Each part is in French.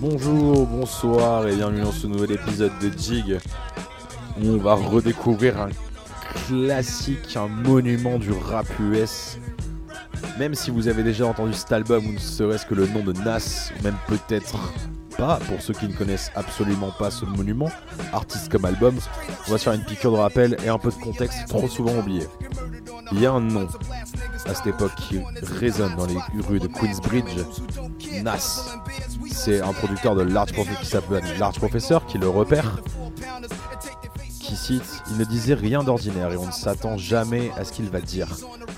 Bonjour, bonsoir et bienvenue dans ce nouvel épisode de Jig on va redécouvrir un classique, un monument du rap US. Même si vous avez déjà entendu cet album ou ne serait-ce que le nom de Nas, même peut-être pas, pour ceux qui ne connaissent absolument pas ce monument, artiste comme album, on va se faire une piqûre de rappel et un peu de contexte trop souvent oublié. Il y a un nom à cette époque qui résonne dans les rues de Queensbridge, Nas. C'est un producteur de Large Professor qui s'appelle Professor qui le repère, qui cite Il ne disait rien d'ordinaire et on ne s'attend jamais à ce qu'il va dire,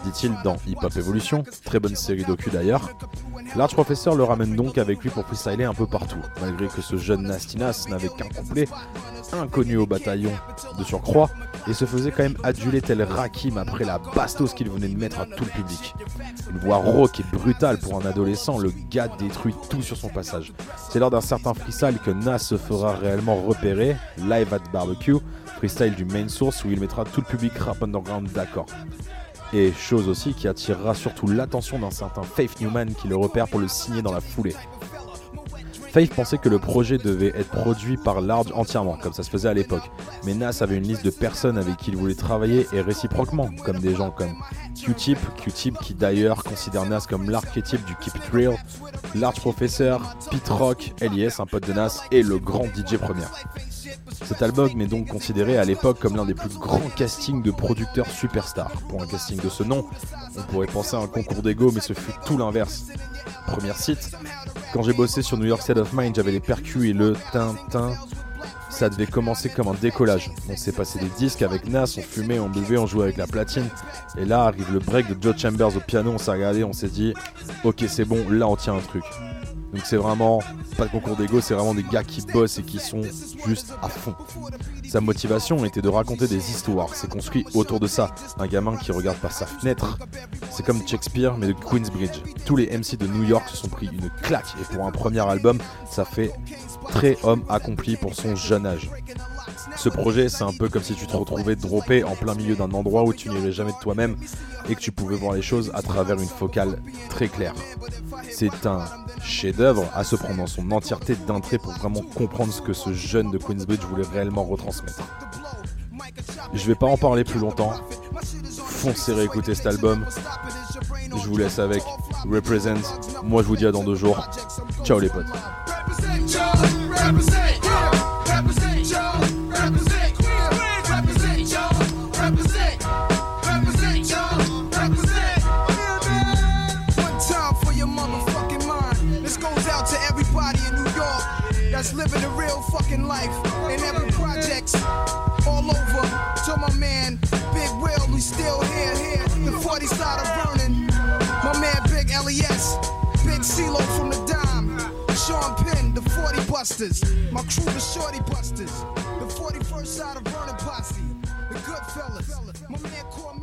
dit-il dans Hip Hop Evolution, très bonne série docu d'ailleurs. Large Professor le ramène donc avec lui pour freestyler un peu partout, malgré que ce jeune Nasty Nas n'avait qu'un couplet, inconnu au bataillon de surcroît, et se faisait quand même aduler tel Rakim après la bastos qu'il venait de mettre à tout le public. Une voix rauque et brutale pour un adolescent, le gars détruit tout sur son passage. C'est lors d'un certain freestyle que Nas se fera réellement repérer, live at barbecue, freestyle du main source où il mettra tout le public rap underground d'accord. Et chose aussi qui attirera surtout l'attention d'un certain Faith Newman qui le repère pour le signer dans la foulée. Faith pensait que le projet devait être produit par Large entièrement, comme ça se faisait à l'époque. Mais Nas avait une liste de personnes avec qui il voulait travailler et réciproquement, comme des gens comme Q-Tip, Q-Tip qui d'ailleurs considère Nas comme l'archétype du Keep It Real, Large Professor, Pete Rock, Elias, un pote de Nas, et le grand DJ Premier. Cet album est donc considéré à l'époque comme l'un des plus grands castings de producteurs superstars. Pour un casting de ce nom, on pourrait penser à un concours d'ego, mais ce fut tout l'inverse. Premier site, quand j'ai bossé sur New York State of Mind, j'avais les percus et le tintin. Ça devait commencer comme un décollage. On s'est passé des disques avec Nas, on fumait, on buvait, on jouait avec la platine. Et là arrive le break de Joe Chambers au piano, on s'est regardé, on s'est dit, ok c'est bon, là on tient un truc. Donc c'est vraiment pas de concours d'ego, c'est vraiment des gars qui bossent et qui sont juste à fond. Sa motivation était de raconter des histoires, c'est construit autour de ça. Un gamin qui regarde par sa fenêtre, c'est comme Shakespeare mais de Queensbridge. Tous les MC de New York se sont pris une claque et pour un premier album, ça fait très homme accompli pour son jeune âge. Ce projet, c'est un peu comme si tu te retrouvais droppé en plein milieu d'un endroit où tu n'irais jamais de toi-même et que tu pouvais voir les choses à travers une focale très claire. C'est un chef-d'œuvre à se prendre dans son entièreté d'entrée pour vraiment comprendre ce que ce jeune de Queensbridge voulait réellement retransmettre. Je vais pas en parler plus longtemps. Foncez réécouter cet album. Je vous laisse avec Represent. Moi, je vous dis à dans deux jours. Ciao les potes. Living a real fucking life and every projects all over. To my man, Big Will, we still here, here. The 40 side of burning. My man, Big LES. Big CeeLo from the dime. Sean Penn, the 40 Busters. My crew, the Shorty Busters. The 41st side of Vernon Posse. The Goodfellas. My man, Core